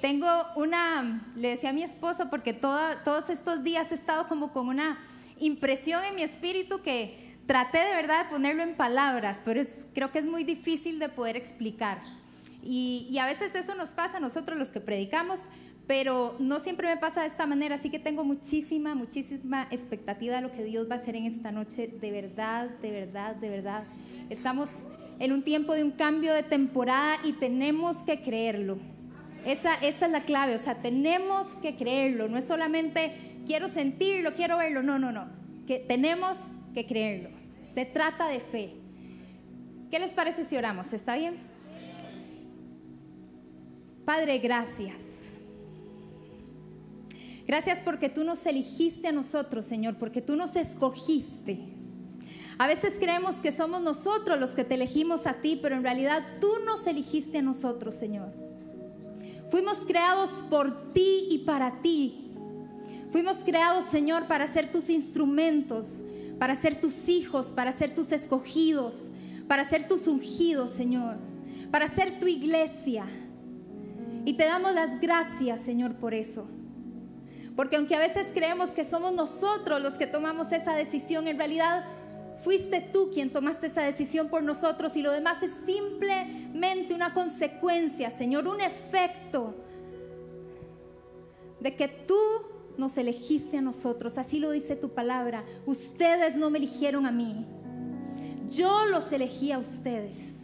Tengo una, le decía a mi esposo, porque todos estos días he estado como con una impresión en mi espíritu que traté de verdad de ponerlo en palabras, pero creo que es muy difícil de poder explicar. Y, y a veces eso nos pasa a nosotros los que predicamos, pero no siempre me pasa de esta manera, así que tengo muchísima, muchísima expectativa de lo que Dios va a hacer en esta noche, de verdad, de verdad, de verdad. Estamos en un tiempo de un cambio de temporada y tenemos que creerlo. Esa, esa es la clave, o sea, tenemos que creerlo, no es solamente quiero sentirlo, quiero verlo, no, no, no, que tenemos que creerlo. Se trata de fe. ¿Qué les parece si oramos? ¿Está bien? Padre, gracias. Gracias porque tú nos elegiste a nosotros, Señor, porque tú nos escogiste. A veces creemos que somos nosotros los que te elegimos a ti, pero en realidad tú nos elegiste a nosotros, Señor. Fuimos creados por ti y para ti. Fuimos creados, Señor, para ser tus instrumentos, para ser tus hijos, para ser tus escogidos, para ser tus ungidos, Señor, para ser tu iglesia. Y te damos las gracias, Señor, por eso. Porque aunque a veces creemos que somos nosotros los que tomamos esa decisión, en realidad fuiste tú quien tomaste esa decisión por nosotros y lo demás es simplemente una consecuencia, Señor, un efecto de que tú nos elegiste a nosotros. Así lo dice tu palabra. Ustedes no me eligieron a mí. Yo los elegí a ustedes.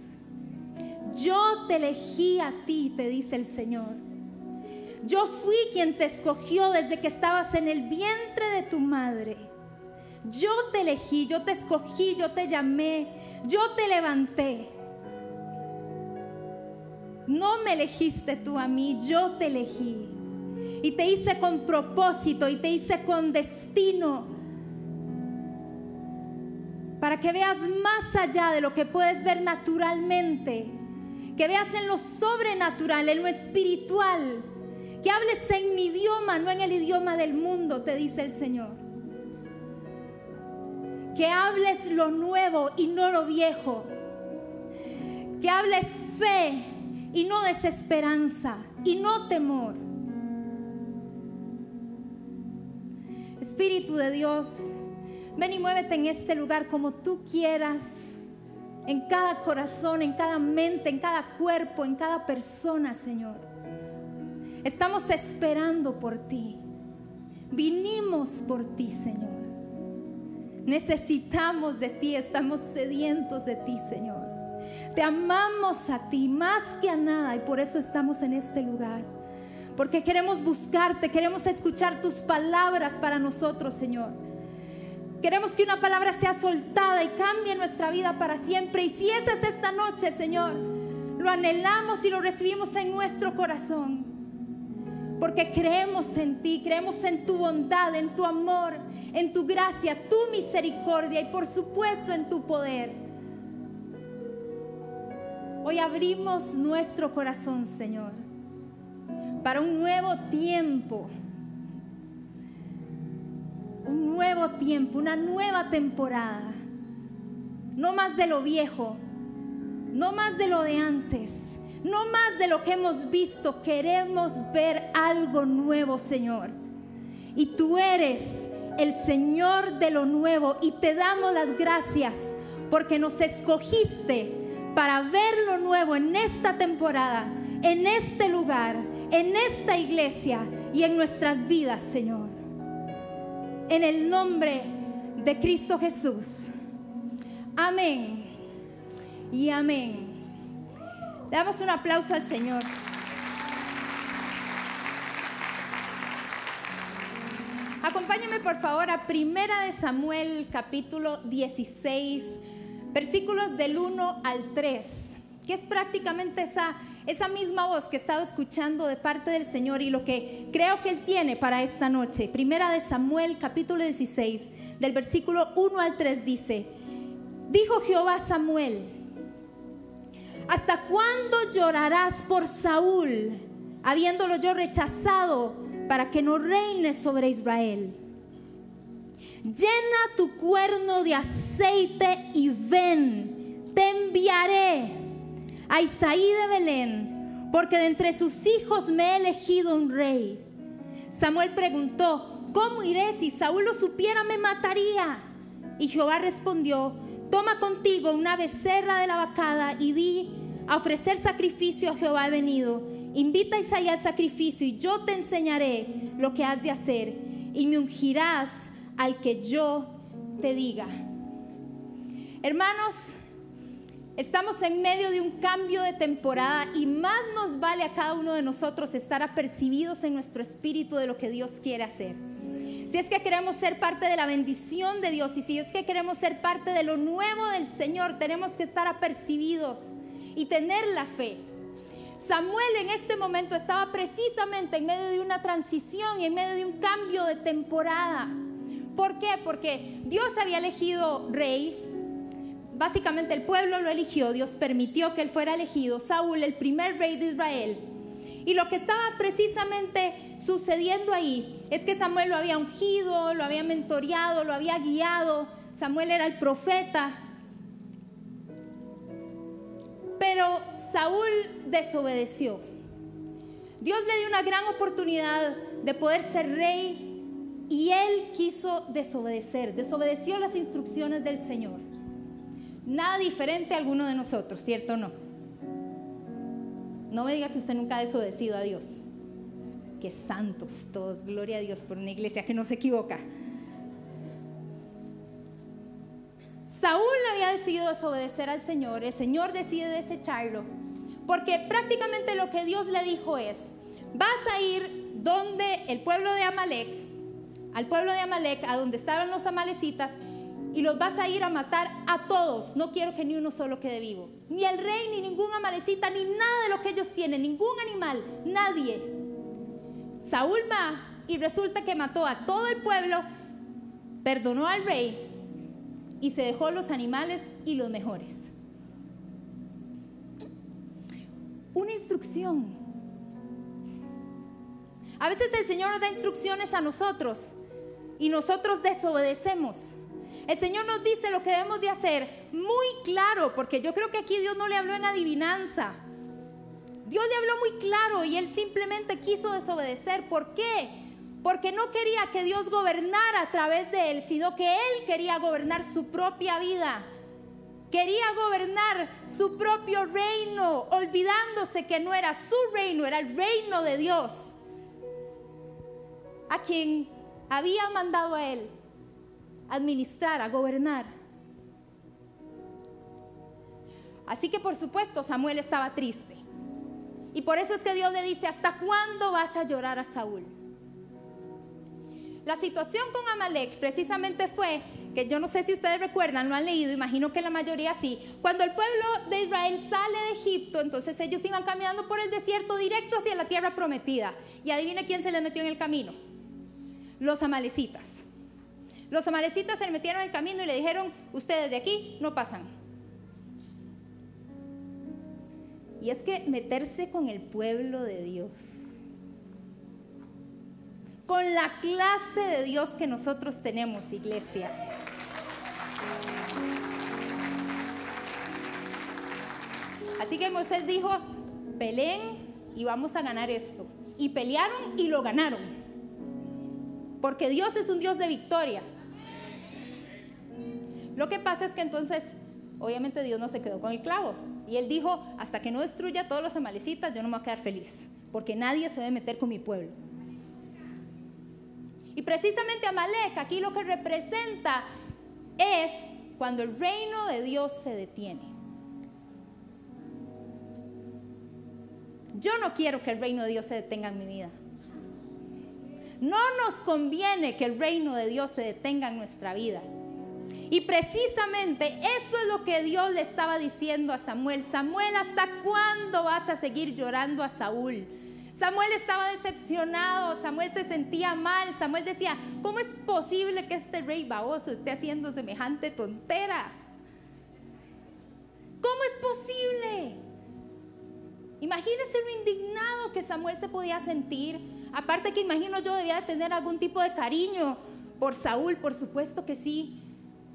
Yo te elegí a ti, te dice el Señor. Yo fui quien te escogió desde que estabas en el vientre de tu madre. Yo te elegí, yo te escogí, yo te llamé, yo te levanté. No me elegiste tú a mí, yo te elegí. Y te hice con propósito y te hice con destino. Para que veas más allá de lo que puedes ver naturalmente. Que veas en lo sobrenatural, en lo espiritual que hables en mi idioma, no en el idioma del mundo, te dice el Señor. Que hables lo nuevo y no lo viejo. Que hables fe y no desesperanza y no temor. Espíritu de Dios, ven y muévete en este lugar como tú quieras, en cada corazón, en cada mente, en cada cuerpo, en cada persona, Señor. Estamos esperando por ti. Vinimos por ti, Señor. Necesitamos de ti, estamos sedientos de ti, Señor. Te amamos a ti más que a nada y por eso estamos en este lugar. Porque queremos buscarte, queremos escuchar tus palabras para nosotros, Señor. Queremos que una palabra sea soltada y cambie nuestra vida para siempre. Y si esa es esta noche, Señor, lo anhelamos y lo recibimos en nuestro corazón. Porque creemos en ti, creemos en tu bondad, en tu amor, en tu gracia, tu misericordia y por supuesto en tu poder. Hoy abrimos nuestro corazón, Señor, para un nuevo tiempo. Un nuevo tiempo, una nueva temporada. No más de lo viejo, no más de lo de antes no más de lo que hemos visto, queremos ver algo nuevo, Señor. Y tú eres el Señor de lo nuevo y te damos las gracias porque nos escogiste para ver lo nuevo en esta temporada, en este lugar, en esta iglesia y en nuestras vidas, Señor. En el nombre de Cristo Jesús. Amén y amén. Damos un aplauso al Señor. Acompáñame por favor a Primera de Samuel capítulo 16, versículos del 1 al 3, que es prácticamente esa, esa misma voz que he estado escuchando de parte del Señor y lo que creo que Él tiene para esta noche. Primera de Samuel capítulo 16, del versículo 1 al 3 dice, dijo Jehová Samuel, ¿Hasta cuándo llorarás por Saúl, habiéndolo yo rechazado para que no reine sobre Israel? Llena tu cuerno de aceite y ven, te enviaré a Isaí de Belén, porque de entre sus hijos me he elegido un rey. Samuel preguntó, ¿cómo iré? Si Saúl lo supiera me mataría. Y Jehová respondió, toma contigo una becerra de la vacada y di, a ofrecer sacrificio a Jehová he venido. Invita a Isaías al sacrificio y yo te enseñaré lo que has de hacer y me ungirás al que yo te diga. Hermanos, estamos en medio de un cambio de temporada y más nos vale a cada uno de nosotros estar apercibidos en nuestro espíritu de lo que Dios quiere hacer. Si es que queremos ser parte de la bendición de Dios y si es que queremos ser parte de lo nuevo del Señor, tenemos que estar apercibidos y tener la fe. Samuel en este momento estaba precisamente en medio de una transición en medio de un cambio de temporada. ¿Por qué? Porque Dios había elegido rey. Básicamente el pueblo lo eligió, Dios permitió que él fuera elegido, Saúl, el primer rey de Israel. Y lo que estaba precisamente sucediendo ahí es que Samuel lo había ungido, lo había mentoreado, lo había guiado. Samuel era el profeta. Pero Saúl desobedeció. Dios le dio una gran oportunidad de poder ser rey y él quiso desobedecer, desobedeció las instrucciones del Señor. Nada diferente a alguno de nosotros, ¿cierto o no? No me diga que usted nunca ha desobedecido a Dios. Que santos todos, gloria a Dios por una iglesia que no se equivoca. Saúl había decidido desobedecer al Señor, el Señor decide desecharlo, porque prácticamente lo que Dios le dijo es, vas a ir donde el pueblo de Amalek, al pueblo de Amalek, a donde estaban los amalecitas, y los vas a ir a matar a todos. No quiero que ni uno solo quede vivo. Ni el rey, ni ningún amalecita, ni nada de lo que ellos tienen, ningún animal, nadie. Saúl va y resulta que mató a todo el pueblo, perdonó al rey y se dejó los animales y los mejores. Una instrucción. A veces el Señor nos da instrucciones a nosotros y nosotros desobedecemos. El Señor nos dice lo que debemos de hacer muy claro, porque yo creo que aquí Dios no le habló en adivinanza. Dios le habló muy claro y él simplemente quiso desobedecer. ¿Por qué? Porque no quería que Dios gobernara a través de él, sino que él quería gobernar su propia vida. Quería gobernar su propio reino, olvidándose que no era su reino, era el reino de Dios, a quien había mandado a él administrar, a gobernar. Así que por supuesto Samuel estaba triste. Y por eso es que Dios le dice, ¿hasta cuándo vas a llorar a Saúl? La situación con Amalek precisamente fue que yo no sé si ustedes recuerdan, lo han leído, imagino que la mayoría sí. Cuando el pueblo de Israel sale de Egipto, entonces ellos iban caminando por el desierto directo hacia la tierra prometida. Y adivine quién se les metió en el camino. Los amalecitas. Los amalecitas se le metieron en el camino y le dijeron, ustedes de aquí no pasan. Y es que meterse con el pueblo de Dios, con la clase de Dios que nosotros tenemos, iglesia. Así que Moisés dijo, peleen y vamos a ganar esto. Y pelearon y lo ganaron. Porque Dios es un Dios de victoria. Lo que pasa es que entonces, obviamente Dios no se quedó con el clavo. Y él dijo, hasta que no destruya a todos los amalecitas, yo no me voy a quedar feliz. Porque nadie se debe meter con mi pueblo. Y precisamente Amalek aquí lo que representa es cuando el reino de Dios se detiene. Yo no quiero que el reino de Dios se detenga en mi vida. No nos conviene que el reino de Dios se detenga en nuestra vida. Y precisamente eso es lo que Dios le estaba diciendo a Samuel. Samuel, ¿hasta cuándo vas a seguir llorando a Saúl? Samuel estaba decepcionado, Samuel se sentía mal, Samuel decía, ¿cómo es posible que este rey baboso esté haciendo semejante tontera? ¿Cómo es posible? Imagínese lo indignado que Samuel se podía sentir. Aparte que imagino yo debía de tener algún tipo de cariño por Saúl, por supuesto que sí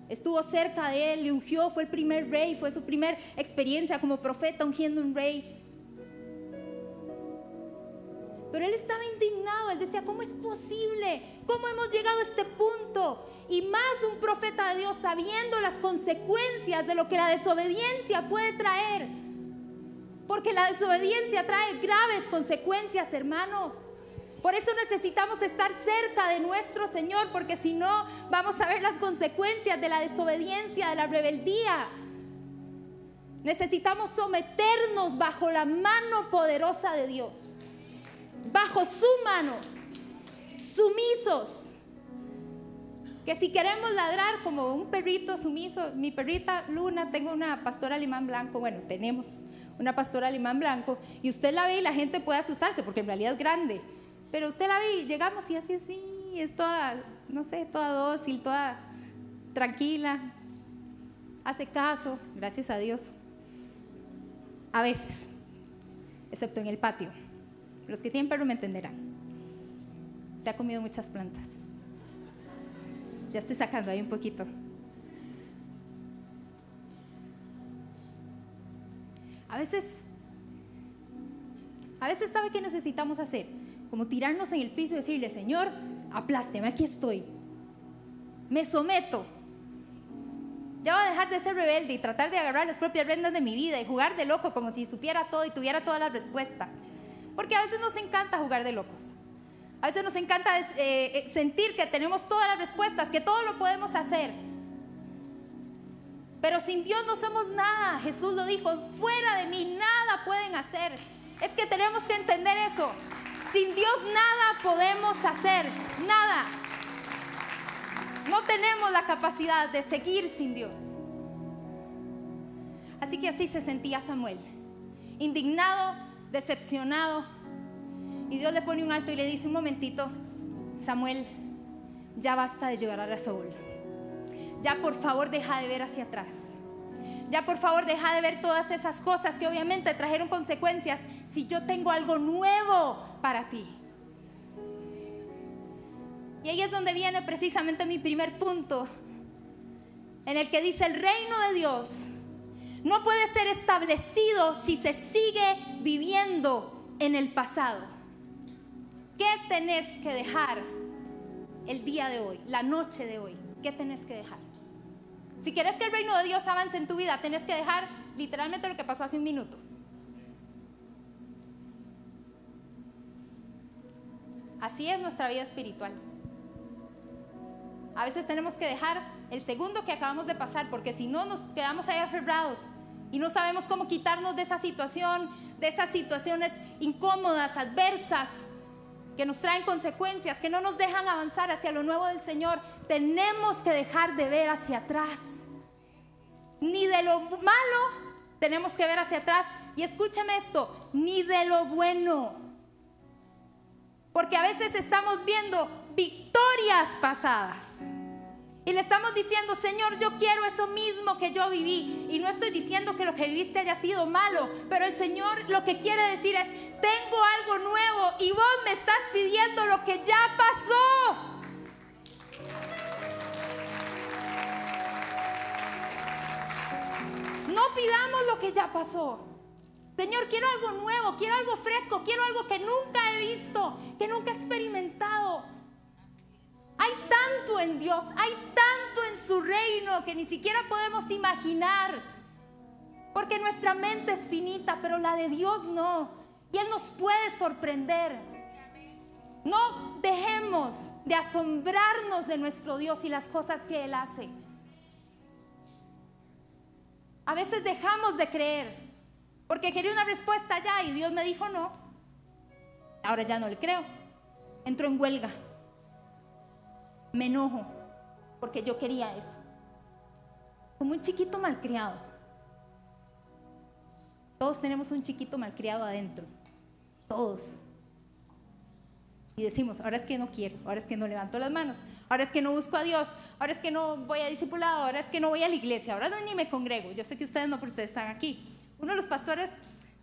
estuvo cerca de él, le ungió, fue el primer rey, fue su primera experiencia como profeta ungiendo un rey. Pero él estaba indignado, él decía, ¿cómo es posible? ¿Cómo hemos llegado a este punto? Y más un profeta de Dios sabiendo las consecuencias de lo que la desobediencia puede traer. Porque la desobediencia trae graves consecuencias, hermanos. Por eso necesitamos estar cerca de nuestro Señor, porque si no, vamos a ver las consecuencias de la desobediencia, de la rebeldía. Necesitamos someternos bajo la mano poderosa de Dios, bajo su mano, sumisos. Que si queremos ladrar como un perrito sumiso, mi perrita Luna, tengo una pastora alemán blanco, bueno, tenemos una pastora alemán blanco, y usted la ve y la gente puede asustarse porque en realidad es grande pero usted la ve y llegamos y así, así, es toda, no sé, toda dócil, toda tranquila, hace caso, gracias a Dios. A veces, excepto en el patio. Los que tienen perro me entenderán. Se ha comido muchas plantas. Ya estoy sacando ahí un poquito. A veces, a veces sabe qué necesitamos hacer como tirarnos en el piso y decirle, Señor, aplásteme, aquí estoy. Me someto. Ya voy a dejar de ser rebelde y tratar de agarrar las propias rendas de mi vida y jugar de loco como si supiera todo y tuviera todas las respuestas. Porque a veces nos encanta jugar de locos. A veces nos encanta eh, eh, sentir que tenemos todas las respuestas, que todo lo podemos hacer. Pero sin Dios no somos nada. Jesús lo dijo, fuera de mí nada pueden hacer. Es que tenemos que entender eso. Sin Dios nada podemos hacer, nada. No tenemos la capacidad de seguir sin Dios. Así que así se sentía Samuel, indignado, decepcionado. Y Dios le pone un alto y le dice un momentito, Samuel, ya basta de llorar a Saúl. Ya por favor deja de ver hacia atrás. Ya por favor deja de ver todas esas cosas que obviamente trajeron consecuencias si yo tengo algo nuevo para ti. Y ahí es donde viene precisamente mi primer punto, en el que dice el reino de Dios no puede ser establecido si se sigue viviendo en el pasado. ¿Qué tenés que dejar el día de hoy, la noche de hoy? ¿Qué tenés que dejar? Si quieres que el reino de Dios avance en tu vida, tenés que dejar literalmente lo que pasó hace un minuto. Así es nuestra vida espiritual. A veces tenemos que dejar el segundo que acabamos de pasar, porque si no nos quedamos ahí aferrados y no sabemos cómo quitarnos de esa situación, de esas situaciones incómodas, adversas, que nos traen consecuencias, que no nos dejan avanzar hacia lo nuevo del Señor, tenemos que dejar de ver hacia atrás. Ni de lo malo tenemos que ver hacia atrás. Y escúchame esto, ni de lo bueno. Porque a veces estamos viendo victorias pasadas. Y le estamos diciendo, Señor, yo quiero eso mismo que yo viví. Y no estoy diciendo que lo que viviste haya sido malo, pero el Señor lo que quiere decir es, tengo algo nuevo y vos me estás pidiendo lo que ya pasó. No pidamos lo que ya pasó. Señor, quiero algo nuevo, quiero algo fresco, quiero algo que nunca he visto, que nunca he experimentado. Hay tanto en Dios, hay tanto en su reino que ni siquiera podemos imaginar. Porque nuestra mente es finita, pero la de Dios no. Y Él nos puede sorprender. No dejemos de asombrarnos de nuestro Dios y las cosas que Él hace. A veces dejamos de creer porque quería una respuesta ya y Dios me dijo no. Ahora ya no le creo. Entró en huelga. Me enojo porque yo quería eso. Como un chiquito malcriado. Todos tenemos un chiquito malcriado adentro. Todos. Y decimos, ahora es que no quiero, ahora es que no levanto las manos, ahora es que no busco a Dios, ahora es que no voy a discipulado, ahora es que no voy a la iglesia, ahora no ni me congrego. Yo sé que ustedes no, pero ustedes están aquí. Uno de los pastores,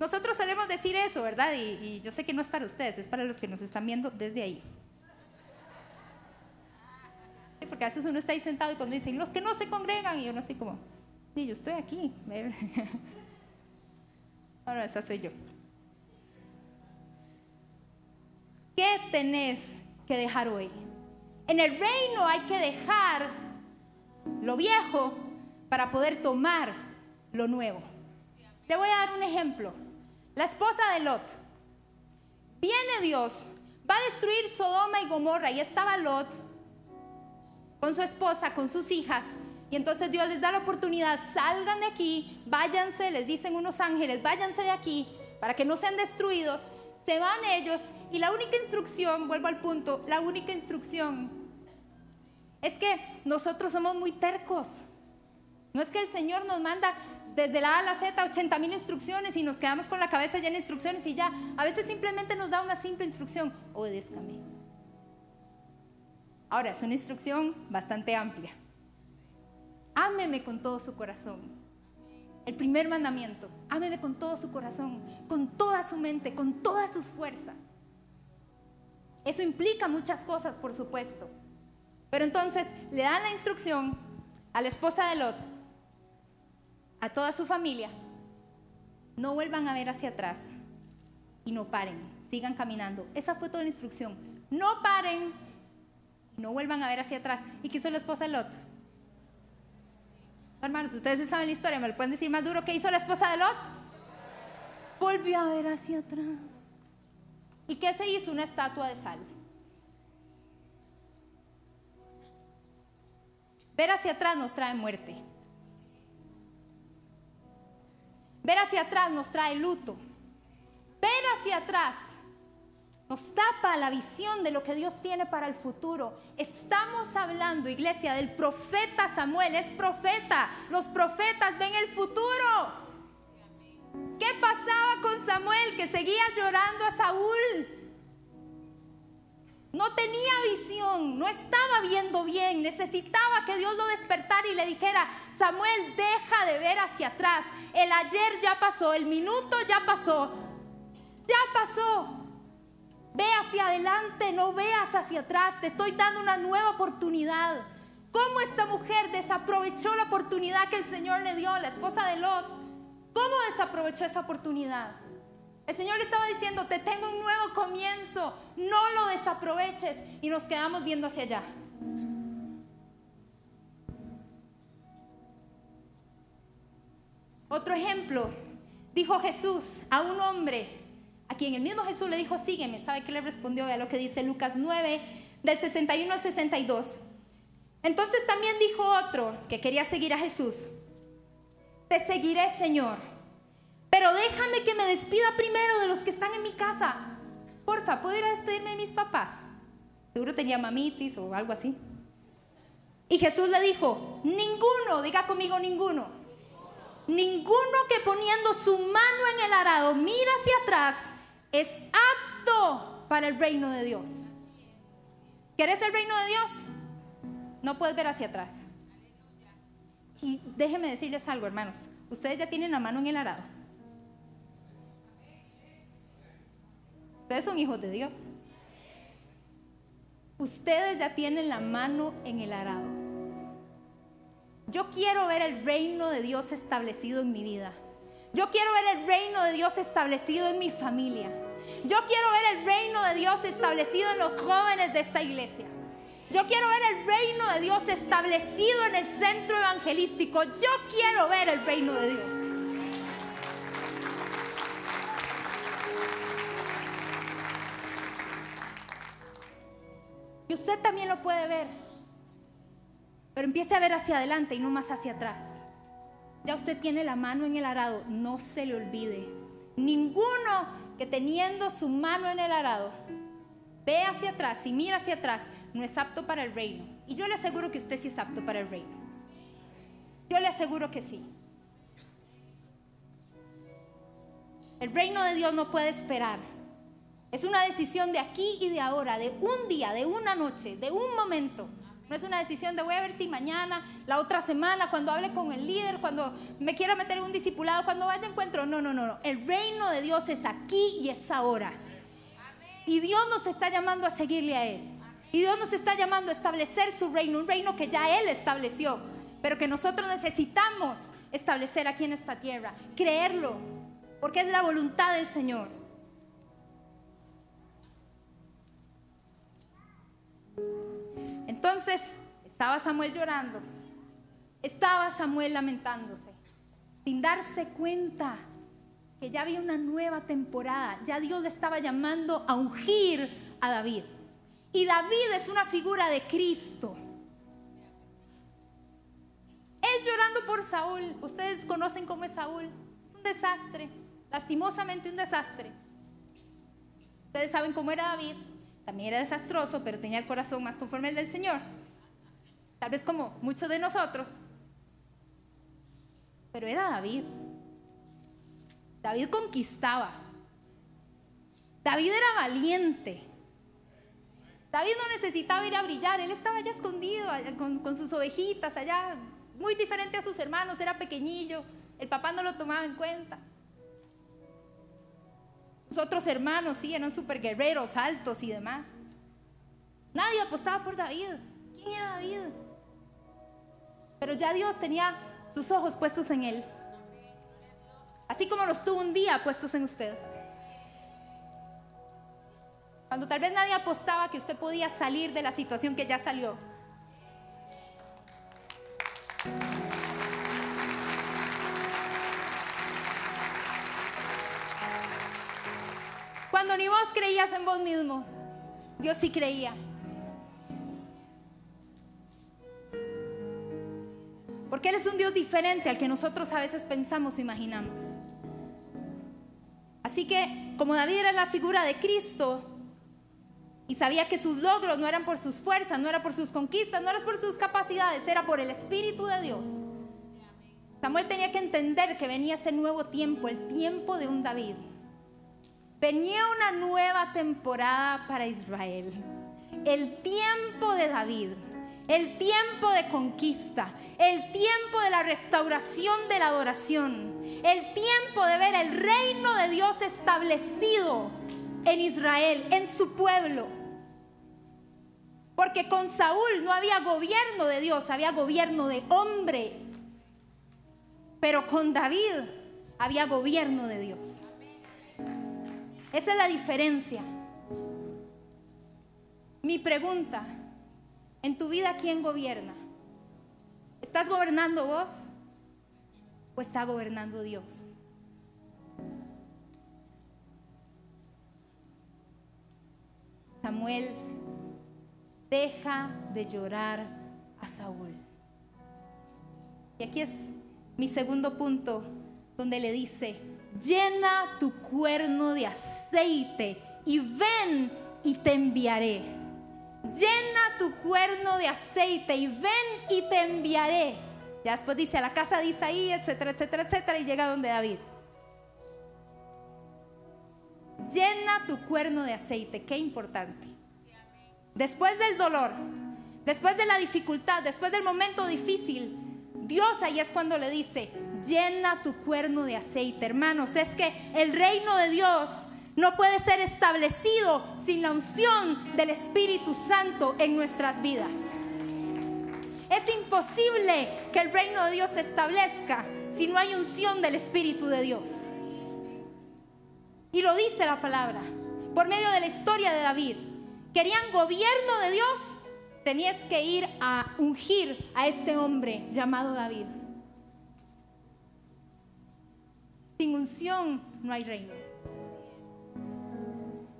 nosotros solemos decir eso, ¿verdad? Y, yo sé que no es para ustedes, es para los que nos están viendo desde ahí. Porque a veces uno está ahí sentado y cuando dicen, los que no se congregan, y uno así como, sí, yo estoy aquí. Ahora, esa soy yo. tenés que dejar hoy? En el reino hay que dejar lo viejo para poder tomar lo nuevo. Le voy a dar un ejemplo. La esposa de Lot. Viene Dios, va a destruir Sodoma y Gomorra y estaba Lot con su esposa, con sus hijas. Y entonces Dios les da la oportunidad, salgan de aquí, váyanse, les dicen unos ángeles, váyanse de aquí para que no sean destruidos. Se van ellos y la única instrucción, vuelvo al punto, la única instrucción es que nosotros somos muy tercos. No es que el Señor nos manda desde la A a la Z 80 mil instrucciones y nos quedamos con la cabeza llena de instrucciones y ya. A veces simplemente nos da una simple instrucción, obedézcame. Ahora, es una instrucción bastante amplia. Ámeme con todo su corazón. El primer mandamiento, ámeme con todo su corazón, con toda su mente, con todas sus fuerzas. Eso implica muchas cosas, por supuesto. Pero entonces le dan la instrucción a la esposa de Lot, a toda su familia, no vuelvan a ver hacia atrás y no paren, sigan caminando. Esa fue toda la instrucción. No paren, vuelvan a ver hacia atrás. ¿Y qué hizo la esposa de Lot? Hermanos, ustedes saben la historia, ¿me lo pueden decir más duro? ¿Qué hizo la esposa de Lot? Volvió a ver hacia atrás. ¿Y qué se hizo? Una estatua de sal. Ver hacia atrás nos trae muerte. Ver hacia atrás nos trae luto. Ver hacia atrás nos tapa la visión de lo que Dios tiene para el futuro. Estamos hablando, iglesia, del profeta Samuel. Es profeta. Los profetas ven el futuro. ¿Qué pasaba con Samuel que seguía llorando a Saúl? No tenía visión, no estaba viendo bien, necesitaba que Dios lo despertara y le dijera, Samuel, deja de ver hacia atrás. El ayer ya pasó, el minuto ya pasó, ya pasó. Ve hacia adelante, no veas hacia atrás, te estoy dando una nueva oportunidad. ¿Cómo esta mujer desaprovechó la oportunidad que el Señor le dio, la esposa de Lot? ¿Cómo desaprovechó esa oportunidad? El Señor estaba diciendo, te tengo un nuevo comienzo, no lo desaproveches y nos quedamos viendo hacia allá. Otro ejemplo, dijo Jesús a un hombre, a quien el mismo Jesús le dijo, sígueme, ¿sabe qué le respondió? a lo que dice Lucas 9, del 61 al 62. Entonces también dijo otro que quería seguir a Jesús, te seguiré Señor pero déjame que me despida primero de los que están en mi casa. Porfa, ¿puedo ir a despedirme de mis papás? Seguro tenía mamitis o algo así. Y Jesús le dijo, ninguno, diga conmigo ninguno. Ninguno que poniendo su mano en el arado mira hacia atrás es apto para el reino de Dios. ¿Quieres el reino de Dios? No puedes ver hacia atrás. Y déjenme decirles algo, hermanos. Ustedes ya tienen la mano en el arado. Ustedes son hijos de Dios. Ustedes ya tienen la mano en el arado. Yo quiero ver el reino de Dios establecido en mi vida. Yo quiero ver el reino de Dios establecido en mi familia. Yo quiero ver el reino de Dios establecido en los jóvenes de esta iglesia. Yo quiero ver el reino de Dios establecido en el centro evangelístico. Yo quiero ver el reino de Dios. Y usted también lo puede ver. Pero empiece a ver hacia adelante y no más hacia atrás. Ya usted tiene la mano en el arado, no se le olvide. Ninguno que teniendo su mano en el arado ve hacia atrás y mira hacia atrás no es apto para el reino. Y yo le aseguro que usted sí es apto para el reino. Yo le aseguro que sí. El reino de Dios no puede esperar. Es una decisión de aquí y de ahora, de un día, de una noche, de un momento. No es una decisión de voy a ver si mañana, la otra semana, cuando hable con el líder, cuando me quiera meter en un discipulado, cuando vaya a encuentro. No, no, no, no. El reino de Dios es aquí y es ahora. Y Dios nos está llamando a seguirle a Él. Y Dios nos está llamando a establecer su reino, un reino que ya Él estableció, pero que nosotros necesitamos establecer aquí en esta tierra, creerlo, porque es la voluntad del Señor. Entonces estaba Samuel llorando, estaba Samuel lamentándose, sin darse cuenta que ya había una nueva temporada, ya Dios le estaba llamando a ungir a David. Y David es una figura de Cristo. Él llorando por Saúl, ustedes conocen cómo es Saúl, es un desastre, lastimosamente un desastre. Ustedes saben cómo era David, también era desastroso, pero tenía el corazón más conforme al del Señor. Tal vez como muchos de nosotros. Pero era David. David conquistaba. David era valiente. David no necesitaba ir a brillar, él estaba allá escondido con, con, sus ovejitas, allá, muy diferente a sus hermanos, era pequeñillo, el papá no lo tomaba en cuenta. Sus otros hermanos sí, eran súper guerreros, altos y demás. Nadie apostaba por David. ¿Quién era David? Pero ya Dios tenía sus ojos puestos en él. Así como los tuvo un día puestos en usted. Cuando tal vez nadie apostaba que usted podía salir de la situación que ya salió. Ni vos creías en vos mismo, Dios sí creía. Porque Él es un Dios diferente al que nosotros a veces pensamos o imaginamos. Así que, como David era la figura de Cristo y sabía que sus logros no eran por sus fuerzas, no era por sus conquistas, no era por sus capacidades, era por el Espíritu de Dios. Samuel tenía que entender que venía ese nuevo tiempo, el tiempo de un David. Venía una nueva temporada para Israel. El tiempo de David, el tiempo de conquista, el tiempo de la restauración de la adoración, el tiempo de ver el reino de Dios establecido en Israel, en su pueblo. Porque con Saúl no había gobierno de Dios, había gobierno de hombre. Pero con David había gobierno de Dios. Esa es la diferencia. Mi pregunta, ¿en tu vida quién gobierna? ¿Estás gobernando vos o está gobernando Dios? Samuel deja de llorar a Saúl. Y aquí es mi segundo punto donde le dice, llena tu cuerno de aceite y ven y te enviaré llena tu cuerno de aceite y ven y te enviaré. Ya después dice a la casa de Isaí, etcétera, etcétera, etcétera, y llega donde David. Llena tu cuerno de aceite, qué importante. Después del dolor, después de la dificultad, después del momento difícil, Dios ahí es cuando le dice, llena tu cuerno de aceite. Hermanos, es que el reino de Dios no puede ser establecido sin la unción del Espíritu Santo en nuestras vidas. Es imposible que el reino de Dios se establezca si no hay unción del Espíritu de Dios. Y lo dice la palabra, por medio de la historia de David. Querían gobierno de Dios, tenías que ir a ungir a este hombre llamado David. Sin unción no hay reino.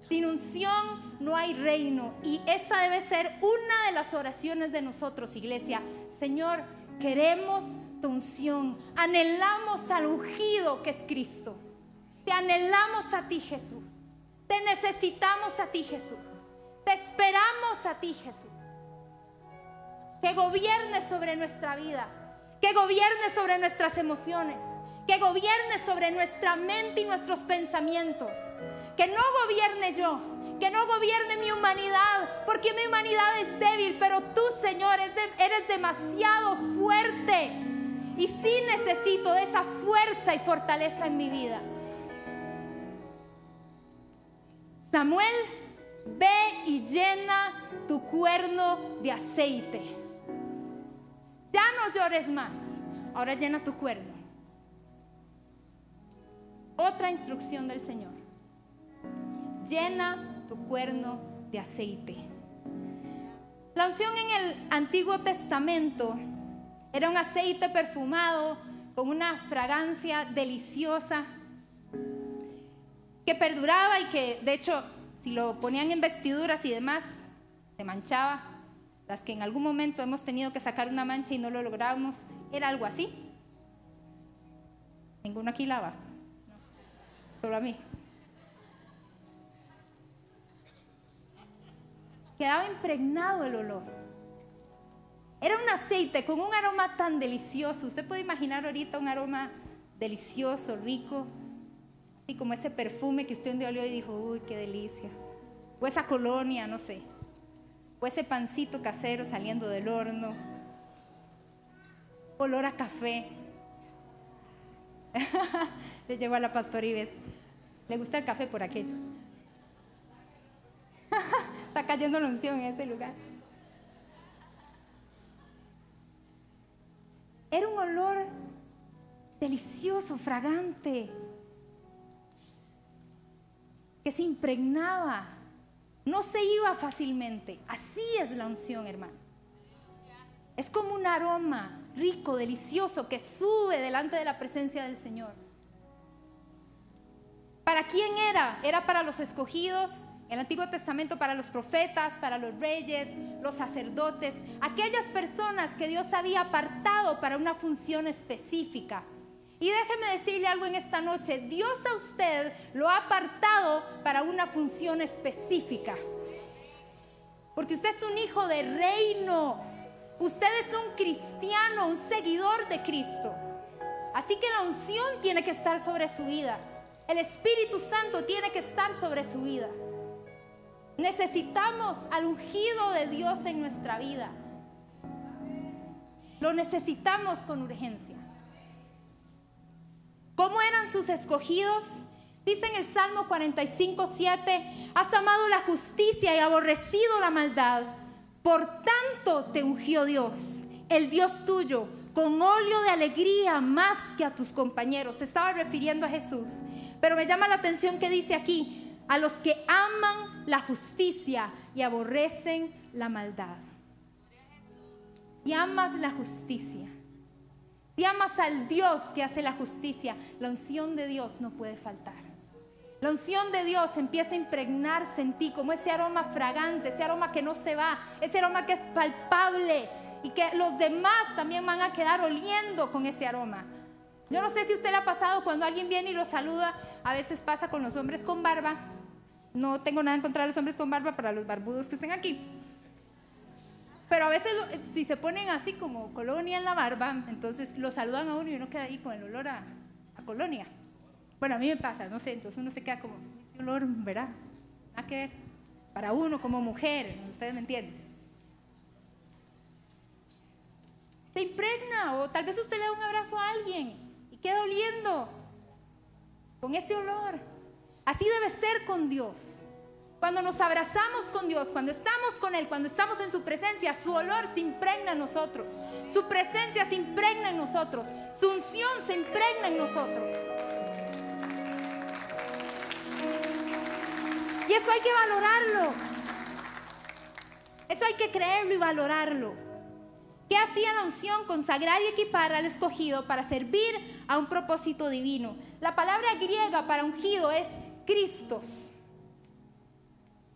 Sin unción no hay reino. Y esa debe ser una de las oraciones de nosotros, iglesia. Señor, queremos tu unción. Anhelamos al ungido que es Cristo. Te anhelamos a ti, Jesús. Te necesitamos a ti, Jesús. Te esperamos a ti, Jesús. Que gobierne sobre nuestra vida. Que gobierne sobre nuestras emociones. Que gobierne sobre nuestra mente y nuestros pensamientos que no gobierne yo, que no gobierne mi humanidad, porque mi humanidad es débil, pero tú, Señor, eres demasiado fuerte. Y sí necesito esa fuerza y fortaleza en mi vida. Samuel, ve y llena tu cuerno de aceite. Ya no llores más, ahora llena tu cuerno. Otra instrucción del Señor llena tu cuerno de aceite. La unción en el Antiguo Testamento era un aceite perfumado con una fragancia deliciosa que perduraba y que de hecho si lo ponían en vestiduras y demás se manchaba. Las que en algún momento hemos tenido que sacar una mancha y no lo logramos, era algo así. Ninguno aquí lava, a mí. quedaba impregnado el olor. Era un aceite con un aroma tan delicioso. Usted puede imaginar ahorita un aroma delicioso, rico, así como ese perfume que usted un día olió y dijo, uy, qué delicia. O esa colonia, no sé. O ese pancito casero saliendo del horno. Olor a café. Le llevo a la pastora. Le gusta el café por aquello. Está cayendo la unción en ese lugar. Era un olor delicioso, fragante, que se impregnaba, no se iba fácilmente. Así es la unción, hermanos. Es como un aroma rico, delicioso, que sube delante de la presencia del Señor. ¿Para quién era? Era para los escogidos, el Antiguo Testamento para los profetas, para los reyes, los sacerdotes, aquellas personas que Dios había apartado para una función específica. Y déjeme decirle algo en esta noche, Dios a usted lo ha apartado para una función específica. Porque usted es un hijo de reino, usted es un cristiano, un seguidor de Cristo. Así que la unción tiene que estar sobre su vida. El Espíritu Santo tiene que estar sobre su vida. Necesitamos al ungido de Dios en nuestra vida. Lo necesitamos con urgencia. ¿Cómo eran sus escogidos? Dice en el Salmo 45, 7, has amado la justicia y aborrecido la maldad. Por tanto te ungió Dios, el Dios tuyo, con óleo de alegría más que a tus compañeros. Se estaba refiriendo a Jesús. Pero me llama la atención que dice aquí, a los que aman la justicia y aborrecen la maldad. Si amas la justicia, si amas al Dios que hace la justicia, la unción de Dios no puede faltar. La unción de Dios empieza a impregnarse en ti como ese aroma fragante, ese aroma que no se va, ese aroma que es palpable y que los demás también van a quedar oliendo con ese aroma. Yo no sé si usted le ha pasado cuando alguien viene y lo saluda, a veces pasa con los hombres con barba, no tengo nada en contra de los hombres con barba para los barbudos que estén aquí. Pero a veces si se ponen así como colonia en la barba, entonces lo saludan a uno y uno queda ahí con el olor a, colonia. Bueno, a mí me pasa, no sé, entonces uno se queda como, este olor, ¿verdad? Nada que ver. Para uno como mujer, ustedes me entienden. Se impregna o tal vez usted le da un abrazo a alguien queda oliendo con ese olor. Así debe ser con Dios. Cuando nos abrazamos con Dios, cuando estamos con Él, cuando estamos en su presencia, su olor se impregna en nosotros. Su presencia se impregna en nosotros. Su unción se impregna en nosotros. Y eso hay que valorarlo. Eso hay que creerlo y valorarlo. ¿Qué hacía la unción? Consagrar y equipar al escogido para servir a un propósito divino. La palabra griega para ungido es Cristos.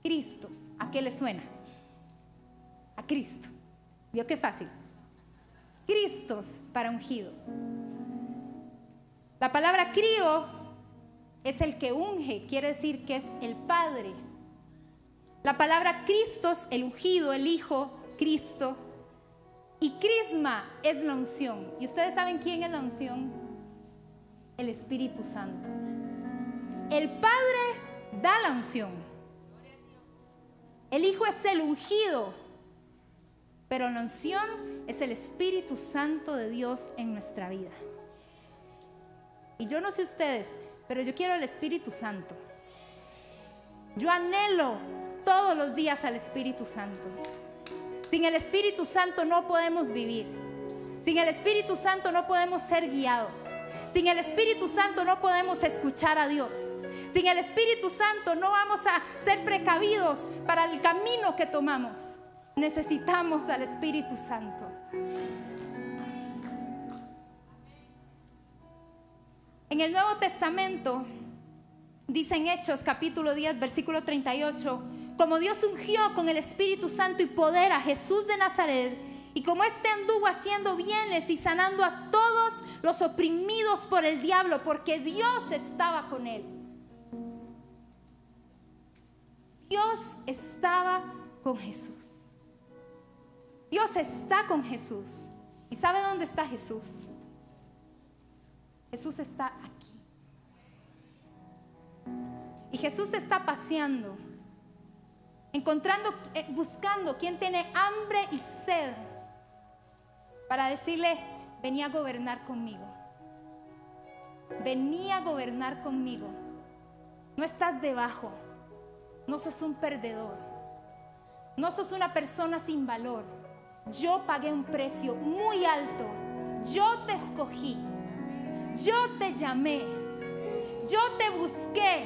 Cristos. ¿A qué le suena? A Cristo. ¿Vio qué fácil? Cristos para ungido. La palabra crío es el que unge, quiere decir que es el Padre. La palabra Cristos, el ungido, el Hijo, Cristo. Y crisma es la unción. ¿Y ustedes saben quién es la unción? El Espíritu Santo. El Padre da la unción. El Hijo es el ungido, pero la unción es el Espíritu Santo de Dios en nuestra vida. Y yo no sé ustedes, pero yo quiero el Espíritu Santo. Yo anhelo todos los días al Espíritu Santo. Sin el Espíritu Santo no podemos vivir. Sin el Espíritu Santo no podemos ser guiados. Sin el Espíritu Santo no podemos escuchar a Dios. Sin el Espíritu Santo no vamos a ser precavidos para el camino que tomamos. Necesitamos al Espíritu Santo. En el Nuevo Testamento, dice en Hechos capítulo 10, versículo 38, como Dios ungió con el Espíritu Santo y poder a Jesús de Nazaret, y como éste anduvo haciendo bienes y sanando a todos los oprimidos por el diablo, porque Dios estaba con él. Dios estaba con Jesús. Dios está con Jesús. ¿Y sabe dónde está Jesús? Jesús está aquí. Y Jesús está paseando, encontrando, eh, buscando quien tiene hambre y sed para decirle, venía a gobernar conmigo. Venía a gobernar conmigo. No estás debajo. No sos un perdedor. No sos una persona sin valor. Yo pagué un precio muy alto. Yo te escogí. Yo te llamé. Yo te busqué.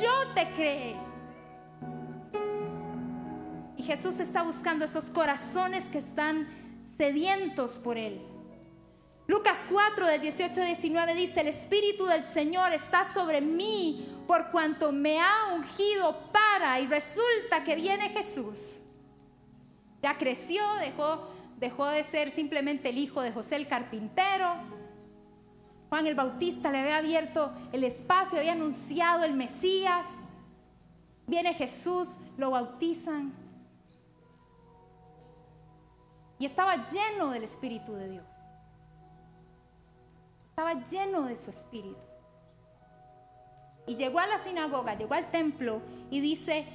Yo te creé. Jesús está buscando esos corazones que están sedientos por Él. Lucas 4 del 18 al 19 dice, el Espíritu del Señor está sobre mí por cuanto me ha ungido para, y resulta que viene Jesús. Ya creció, dejó, dejó de ser simplemente el hijo de José el carpintero. Juan el Bautista le había abierto el espacio, había anunciado el Mesías. Viene Jesús, lo bautizan, y estaba lleno del Espíritu de Dios. Estaba lleno de su Espíritu. Y llegó a la sinagoga, llegó al templo y dice,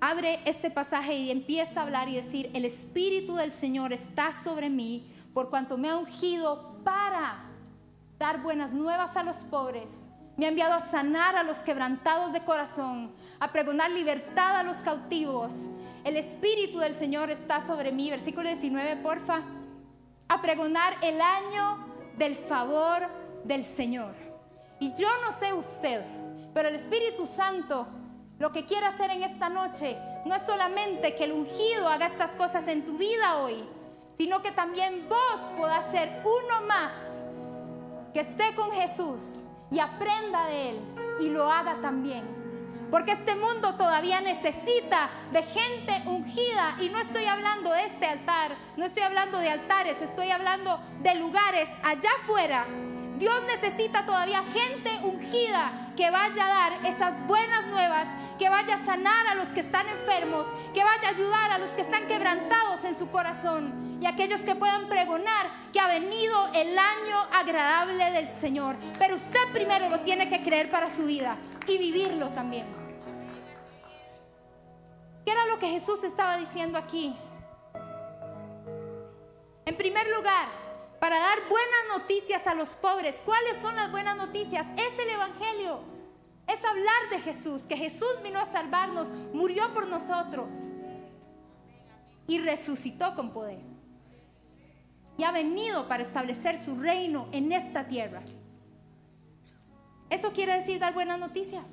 abre este pasaje y empieza a hablar y decir, el Espíritu del Señor está sobre mí por cuanto me ha ungido para dar buenas nuevas a los pobres. Me ha enviado a sanar a los quebrantados de corazón, a pregonar libertad a los cautivos el Espíritu del Señor está sobre mí, versículo 19, porfa, a pregonar el año del favor del Señor. Y yo no sé usted, pero el Espíritu Santo lo que quiere hacer en esta noche no es solamente que el ungido haga estas cosas en tu vida hoy, sino que también vos puedas ser uno más que esté con Jesús y aprenda de Él y lo haga también. Porque este mundo todavía necesita de gente ungida. Y no estoy hablando de este altar, no estoy hablando de altares, estoy hablando de lugares allá afuera. Dios necesita todavía gente ungida que vaya a dar esas buenas nuevas, que vaya a sanar a los que están enfermos, que vaya a ayudar a los que están quebrantados en su corazón y aquellos que puedan pregonar que ha venido el año agradable del Señor. Pero usted primero lo tiene que creer para su vida y vivirlo también. ¿Qué era lo que Jesús estaba diciendo aquí? En primer lugar, para dar buenas noticias a los pobres. ¿Cuáles son las buenas noticias? Es el Evangelio. Es hablar de Jesús, que Jesús vino a salvarnos, murió por nosotros y resucitó con poder. Y ha venido para establecer su reino en esta tierra. Eso quiere decir dar buenas noticias.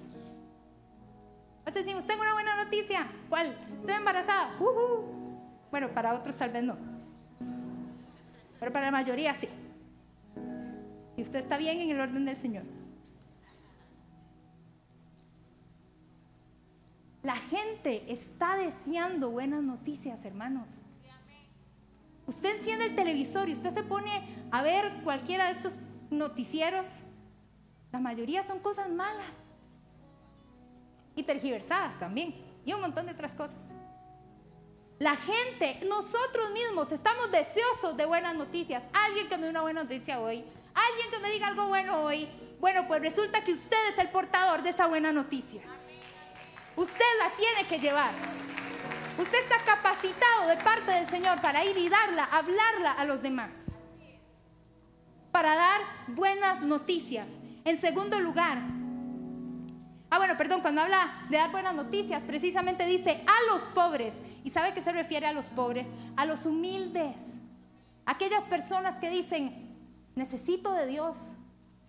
O decimos, tengo una buena noticia. ¿Cuál? Estoy embarazada. Bueno, para otros tal vez no. Pero para la mayoría sí. Si usted está bien en el orden del Señor. La gente está deseando buenas noticias, hermanos. Usted enciende el televisor y usted se pone a ver cualquiera de estos noticieros. La mayoría son cosas malas y tergiversadas también, y un montón de otras cosas. La gente, nosotros mismos, estamos deseosos de buenas noticias. Alguien que me dé una buena noticia hoy, alguien que me diga algo bueno hoy. Bueno, pues resulta que usted es el portador de esa buena noticia. Usted la tiene que llevar. Usted está capacitado de parte del Señor para ir y darla, hablarla a los demás. Para dar buenas noticias. En segundo lugar, Ah, bueno, perdón, cuando habla de dar buenas noticias, precisamente dice a los pobres. ¿Y sabe qué se refiere a los pobres? A los humildes. Aquellas personas que dicen, necesito de Dios.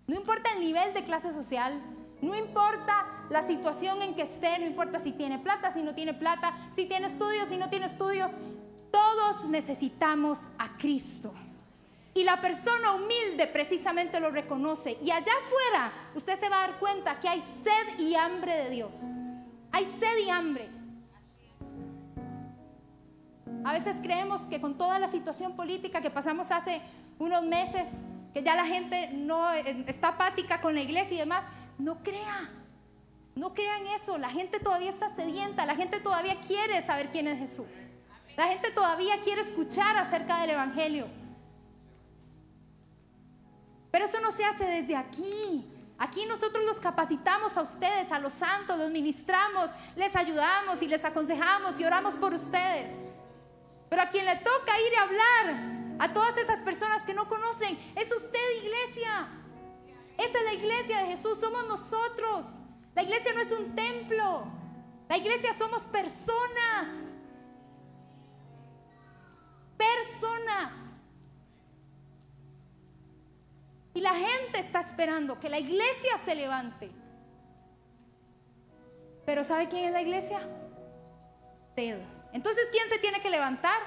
No importa el nivel de clase social, no importa la situación en que esté, no importa si tiene plata, si no tiene plata, si tiene estudios, si no tiene estudios. Todos necesitamos a Cristo. Y la persona humilde precisamente lo reconoce. Y allá afuera usted se va a dar cuenta que hay sed y hambre de Dios. Hay sed y hambre. A veces creemos que con toda la situación política que pasamos hace unos meses, que ya la gente no eh, está apática con la iglesia y demás, no crea. No crean eso. La gente todavía está sedienta. La gente todavía quiere saber quién es Jesús. La gente todavía quiere escuchar acerca del Evangelio. Pero eso no se hace desde aquí. Aquí nosotros los capacitamos a ustedes, a los santos, los ministramos, les ayudamos y les aconsejamos y oramos por ustedes. Pero a quien le toca ir a hablar a todas esas personas que no conocen, es usted iglesia. Esa es la iglesia de Jesús, somos nosotros. La iglesia no es un templo, la iglesia somos personas. Personas. La gente está esperando que la iglesia se levante. Pero ¿sabe quién es la iglesia? Usted. Entonces, ¿quién se tiene que levantar?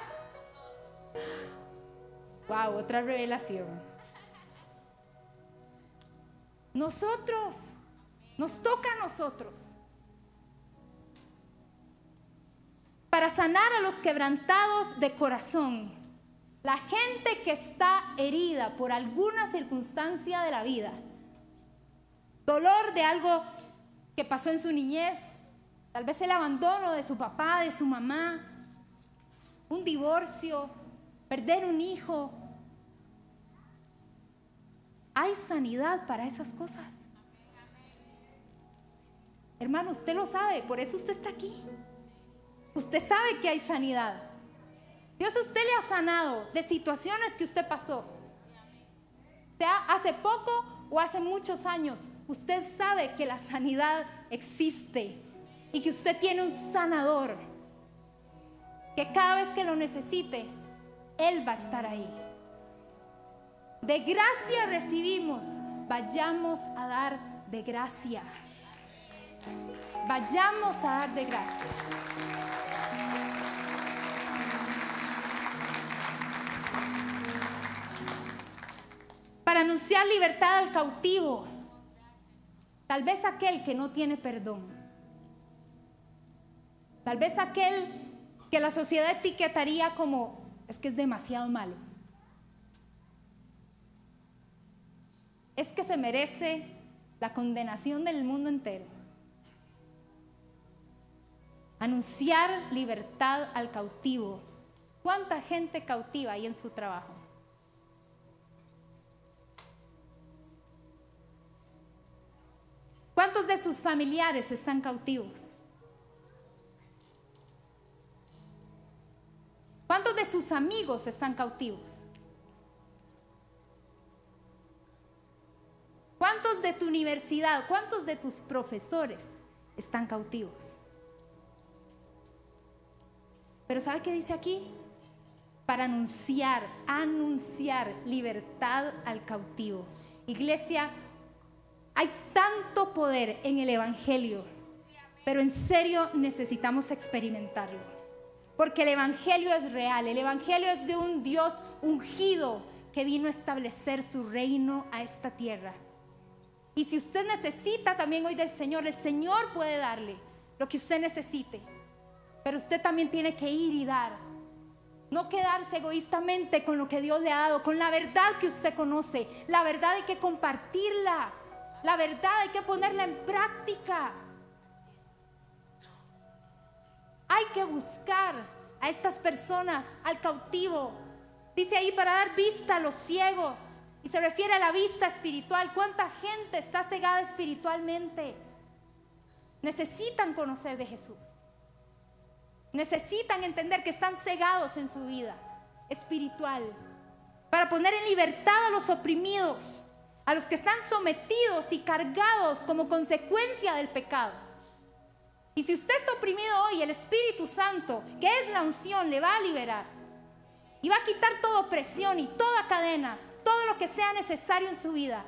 Wow, otra revelación. Nosotros. Nos toca a nosotros. Para sanar a los quebrantados de corazón la gente que está herida por alguna circunstancia de la vida, dolor de algo que pasó en su niñez, tal vez el abandono de su papá, de su mamá, un divorcio, perder un hijo. Hay sanidad para esas cosas. Hermano, usted lo sabe, por eso usted está aquí. Usted sabe que hay sanidad. Dios a usted le ha sanado de situaciones que usted pasó. Sea hace poco o hace muchos años, usted sabe que la sanidad existe y que usted tiene un sanador. Que cada vez que lo necesite, Él va a estar ahí. De gracia recibimos, vayamos a dar de gracia. Vayamos a dar de gracia. Anunciar libertad al cautivo, tal vez aquel que no tiene perdón, tal vez aquel que la sociedad etiquetaría como es que es demasiado malo, es que se merece la condenación del mundo entero. Anunciar libertad al cautivo. ¿Cuánta gente cautiva hay en su trabajo? ¿Cuántos de sus familiares están cautivos? ¿Cuántos de sus amigos están cautivos? ¿Cuántos de tu universidad, cuántos de tus profesores están cautivos? Pero ¿sabe qué dice aquí? Para anunciar, anunciar libertad al cautivo. Iglesia, hay tanto poder en el Evangelio, pero en serio necesitamos experimentarlo. Porque el Evangelio es real, el Evangelio es de un Dios ungido que vino a establecer su reino a esta tierra. Y si usted necesita también hoy del Señor, el Señor puede darle lo que usted necesite. Pero usted también tiene que ir y dar. No quedarse egoístamente con lo que Dios le ha dado, con la verdad que usted conoce. La verdad hay que compartirla. La verdad hay que ponerla en práctica. Hay que buscar a estas personas, al cautivo. Dice ahí para dar vista a los ciegos. Y se refiere a la vista espiritual. ¿Cuánta gente está cegada espiritualmente? Necesitan conocer de Jesús. Necesitan entender que están cegados en su vida espiritual. Para poner en libertad a los oprimidos a los que están sometidos y cargados como consecuencia del pecado. Y si usted está oprimido hoy, el Espíritu Santo, que es la unción, le va a liberar. Y va a quitar toda opresión y toda cadena, todo lo que sea necesario en su vida,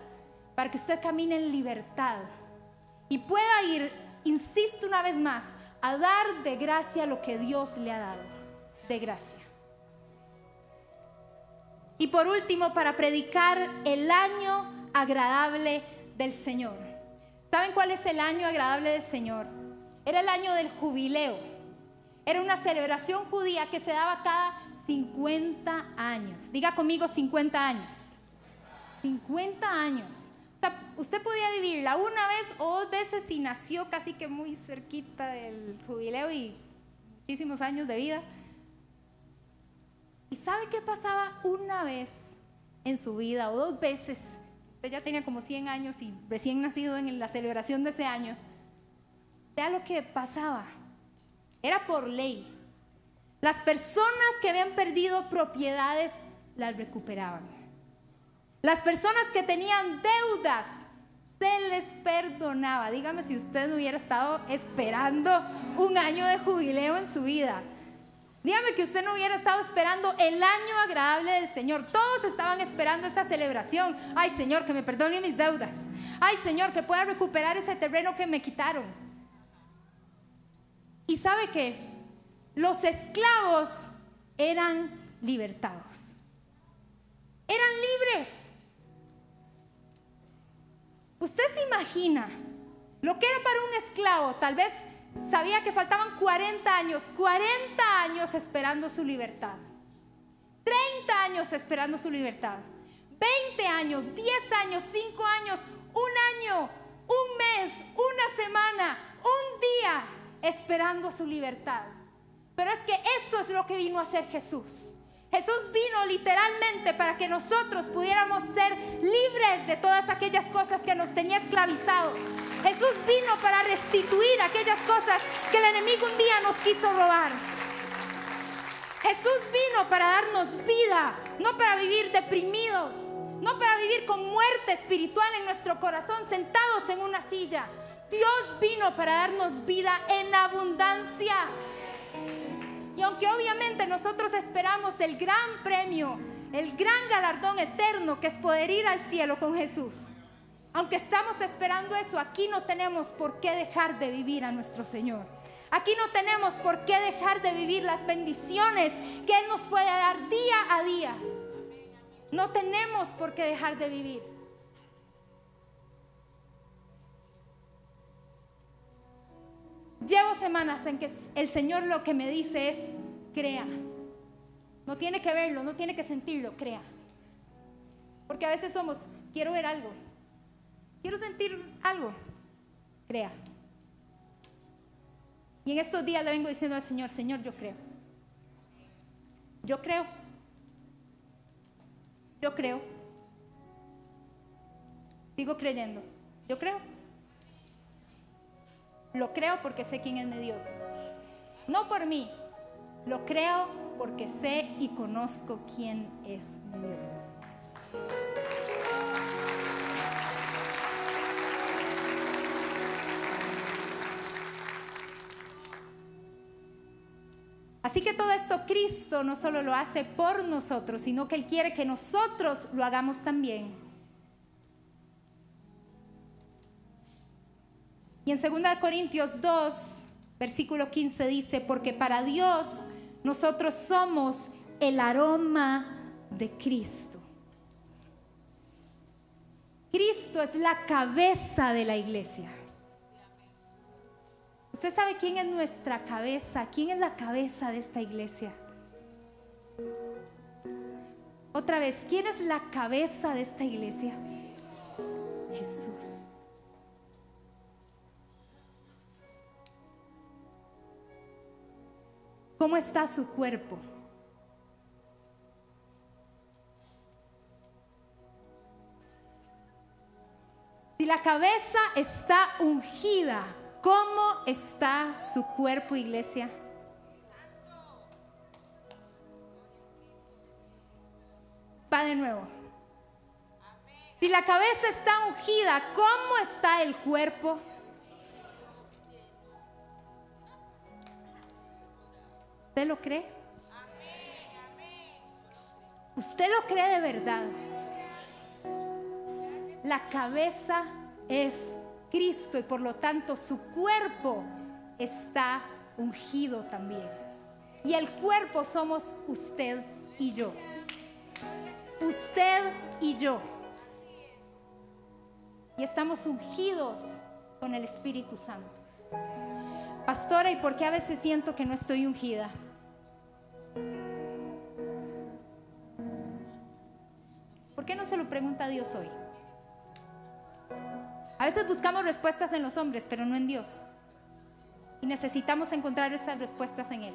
para que usted camine en libertad. Y pueda ir, insisto una vez más, a dar de gracia lo que Dios le ha dado. De gracia. Y por último, para predicar el año agradable del Señor. ¿Saben cuál es el año agradable del Señor? Era el año del jubileo. Era una celebración judía que se daba cada 50 años. Diga conmigo 50 años. 50 años. O sea, usted podía vivirla una vez o dos veces si nació casi que muy cerquita del jubileo y muchísimos años de vida. ¿Y sabe qué pasaba una vez en su vida o dos veces? Usted ya tenía como 100 años y recién nacido en la celebración de ese año. Vea lo que pasaba. Era por ley. Las personas que habían perdido propiedades las recuperaban. Las personas que tenían deudas se les perdonaba. Dígame si usted hubiera estado esperando un año de jubileo en su vida. Dígame que usted no hubiera estado esperando el año agradable del Señor. Todos estaban esperando esa celebración. Ay Señor, que me perdone mis deudas. Ay Señor, que pueda recuperar ese terreno que me quitaron. Y sabe que los esclavos eran libertados. Eran libres. Usted se imagina lo que era para un esclavo, tal vez sabía que faltaban 40 años, 40 años esperando su libertad. 30 años esperando su libertad. 20 años, 10 años, 5 años, un año, un mes, una semana, un día esperando su libertad. Pero es que eso es lo que vino a hacer Jesús. Jesús vino literalmente para que nosotros pudiéramos ser libres de todas aquellas cosas que nos tenía esclavizados. Jesús vino para restituir aquellas cosas que el enemigo un día nos quiso robar. Jesús vino para darnos vida, no para vivir deprimidos, no para vivir con muerte espiritual en nuestro corazón, sentados en una silla. Dios vino para darnos vida en abundancia. Y aunque obviamente nosotros esperamos el gran premio, el gran galardón eterno que es poder ir al cielo con Jesús, aunque estamos esperando eso, aquí no tenemos por qué dejar de vivir a nuestro Señor. Aquí no tenemos por qué dejar de vivir las bendiciones que Él nos puede dar día a día. No tenemos por qué dejar de vivir. Llevo semanas en que el Señor lo que me dice es, crea. No tiene que verlo, no tiene que sentirlo, crea. Porque a veces somos, quiero ver algo, quiero sentir algo, crea. Y en estos días le vengo diciendo al Señor, Señor, yo creo. Yo creo. Yo creo. Sigo creyendo. Yo creo. Lo creo porque sé quién es mi Dios. No por mí. Lo creo porque sé y conozco quién es mi Dios. Así que todo esto Cristo no solo lo hace por nosotros, sino que Él quiere que nosotros lo hagamos también. Y en 2 Corintios 2, versículo 15 dice, porque para Dios nosotros somos el aroma de Cristo. Cristo es la cabeza de la iglesia. ¿Usted sabe quién es nuestra cabeza? ¿Quién es la cabeza de esta iglesia? Otra vez, ¿quién es la cabeza de esta iglesia? Jesús. ¿Cómo está su cuerpo? Si la cabeza está ungida, ¿cómo está su cuerpo, iglesia? Va de nuevo. Si la cabeza está ungida, ¿cómo está el cuerpo? ¿Usted lo cree? ¿Usted lo cree de verdad? La cabeza es Cristo y por lo tanto su cuerpo está ungido también. Y el cuerpo somos usted y yo. usted y yo. Y estamos ungidos con el Espíritu Santo. Pastora, ¿y por qué a veces siento que no estoy ungida? ¿Por qué no se lo pregunta a Dios hoy? A veces buscamos respuestas en los hombres, pero no en Dios. Y necesitamos encontrar esas respuestas en Él.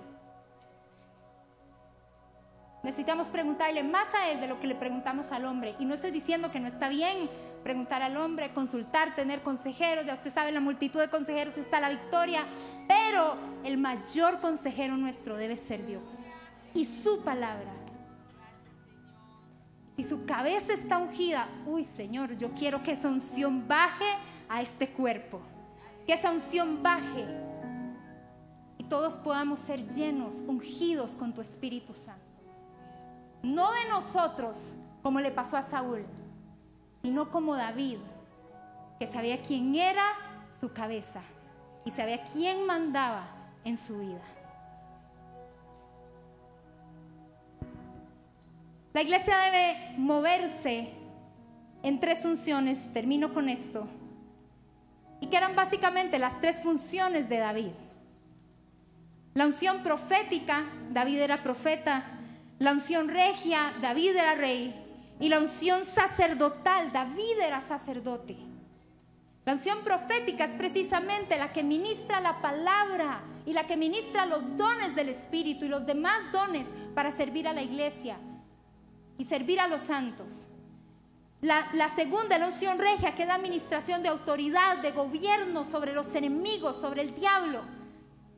Necesitamos preguntarle más a Él de lo que le preguntamos al hombre. Y no estoy diciendo que no está bien preguntar al hombre, consultar, tener consejeros. Ya usted sabe, la multitud de consejeros está la victoria. Pero el mayor consejero nuestro debe ser Dios. Y su palabra. Y su cabeza está ungida, uy Señor, yo quiero que esa unción baje a este cuerpo. Que esa unción baje y todos podamos ser llenos, ungidos con tu Espíritu Santo. No de nosotros, como le pasó a Saúl, sino como David, que sabía quién era su cabeza y sabía quién mandaba en su vida. La iglesia debe moverse en tres funciones, termino con esto, y que eran básicamente las tres funciones de David. La unción profética, David era profeta, la unción regia, David era rey, y la unción sacerdotal, David era sacerdote. La unción profética es precisamente la que ministra la palabra y la que ministra los dones del Espíritu y los demás dones para servir a la iglesia y servir a los santos. La, segunda, la unción regia, que es la administración de autoridad, de gobierno sobre los enemigos, sobre el diablo.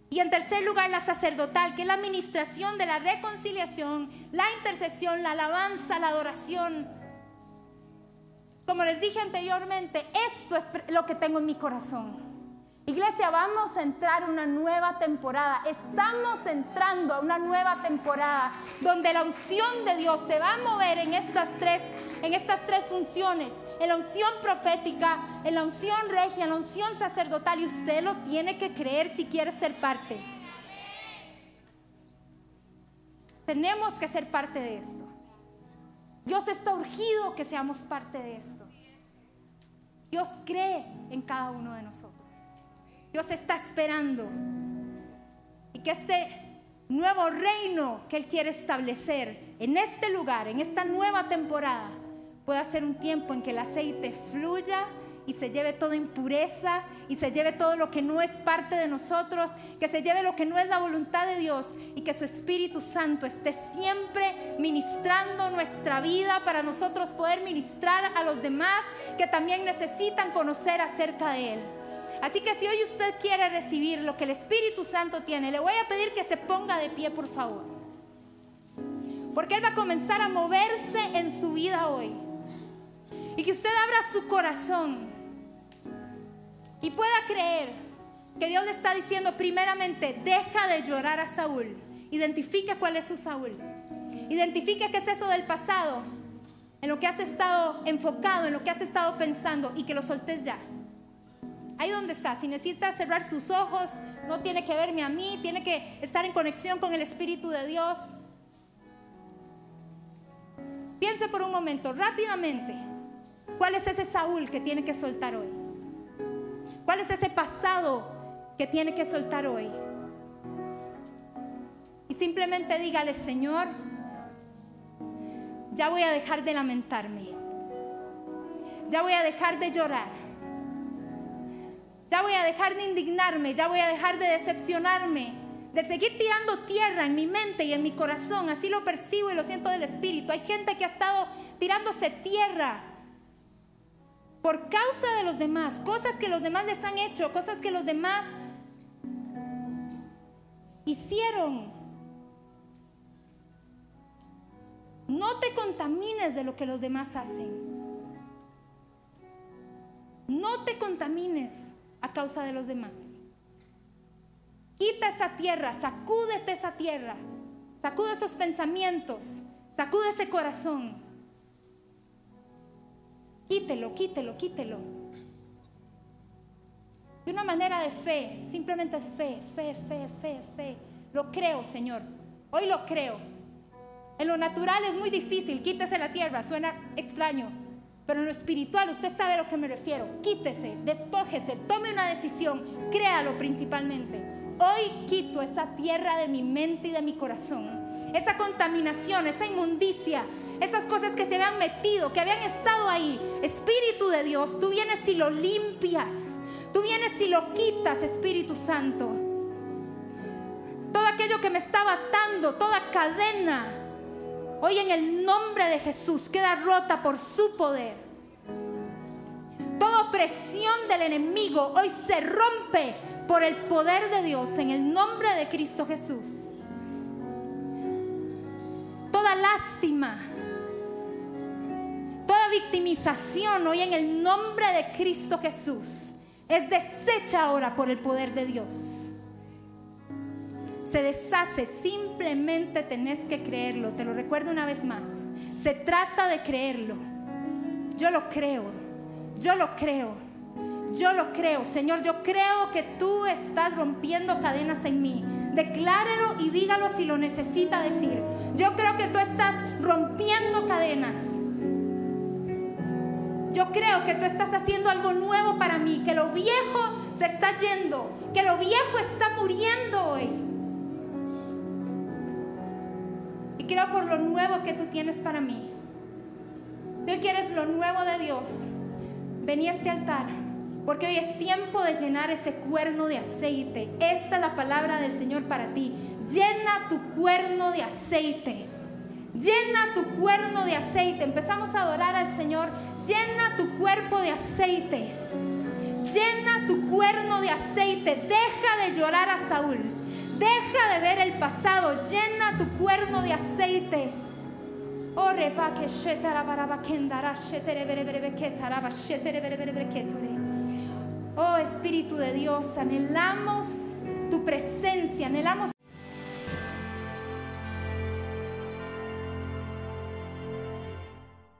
Y en tercer lugar, la sacerdotal, que es la administración de la reconciliación, la intercesión, la alabanza, la adoración. Como les dije anteriormente, esto es lo que tengo en mi corazón. Iglesia, vamos a entrar a una nueva temporada. Estamos entrando a una nueva temporada donde la unción de Dios se va a mover en estas tres, en estas tres funciones. En la unción profética, en la unción regia, en la unción sacerdotal. Y usted lo tiene que creer si quiere ser parte. Tenemos que ser parte de esto. Dios está urgido que seamos parte de esto. Dios cree en cada uno de nosotros. Dios está esperando. Y que este nuevo reino que Él quiere establecer en este lugar, en esta nueva temporada, pueda ser un tiempo en que el aceite fluya y se lleve toda impureza y se lleve todo lo que no es parte de nosotros, que se lleve lo que no es la voluntad de Dios y que su Espíritu Santo esté siempre ministrando nuestra vida para nosotros poder ministrar a los demás que también necesitan conocer acerca de Él. Así que si hoy usted quiere recibir lo que el Espíritu Santo tiene, le voy a pedir que se ponga de pie, por favor. Porque Él va a comenzar a moverse en su vida hoy. Y que usted abra su corazón y pueda creer que Dios le está diciendo primeramente, deja de llorar a Saúl. Identifica cuál es su Saúl. Identifica qué es eso del pasado, en lo que has estado enfocado, en lo que has estado pensando y que lo soltes ya. Ahí donde está, si necesita cerrar sus ojos, no tiene que verme a mí, tiene que estar en conexión con el Espíritu de Dios. Piense por un momento, rápidamente, ¿cuál es ese Saúl que tiene que soltar hoy? ¿Cuál es ese pasado que tiene que soltar hoy? Y simplemente dígale, Señor, ya voy a dejar de lamentarme. Ya voy a dejar de llorar. Ya voy a dejar de indignarme, ya voy a dejar de decepcionarme, de seguir tirando tierra en mi mente y en mi corazón. Así lo percibo y lo siento del Espíritu. Hay gente que ha estado tirándose tierra por causa de los demás, cosas que los demás les han hecho, cosas que los demás hicieron. No te contamines de lo que los demás hacen. No te contamines a causa de los demás. Quita esa tierra, sacúdete esa tierra, sacude esos pensamientos, sacude ese corazón. Quítelo, quítelo, quítelo. De una manera de fe, simplemente es fe, fe, fe, fe, fe. Lo creo, Señor. Hoy lo creo. En lo natural es muy difícil, quítese la tierra, suena extraño. Pero en lo espiritual usted sabe a lo que me refiero. Quítese, despójese, tome una decisión, créalo principalmente. Hoy quito esa tierra de mi mente y de mi corazón. Esa contaminación, esa inmundicia, esas cosas que se habían metido, que habían estado ahí. Espíritu de Dios, tú vienes y lo limpias. Tú vienes y lo quitas, Espíritu Santo. Todo aquello que me estaba atando, toda cadena, hoy en el nombre de Jesús queda rota por su poder. Toda opresión del enemigo hoy se rompe por el poder de Dios en el nombre de Cristo Jesús. Toda lástima, toda victimización hoy en el nombre de Cristo Jesús es deshecha ahora por el poder de Dios se deshace, simplemente tenés que creerlo. Te lo recuerdo una vez más. Se trata de creerlo. Yo lo creo, yo lo creo, yo lo creo. Señor, yo creo que tú estás rompiendo cadenas en mí. Declárelo y dígalo si lo necesita decir. Yo creo que tú estás rompiendo cadenas. Yo creo que tú estás haciendo algo nuevo para mí, que lo viejo se está yendo, que lo viejo está muriendo hoy. Creo por lo nuevo que tú tienes para mí. Si quieres lo nuevo de Dios, vení a este altar, porque hoy es tiempo de llenar ese cuerno de aceite. Esta es la palabra del Señor para ti. Llena tu cuerno de aceite. Llena tu cuerno de aceite. Empezamos a adorar al Señor. Llena tu cuerpo de aceite. Llena tu cuerno de aceite. Deja de llorar a Saúl. Deja de ver el pasado, llena tu cuerno de aceite. Oh, Espíritu de Dios, anhelamos tu presencia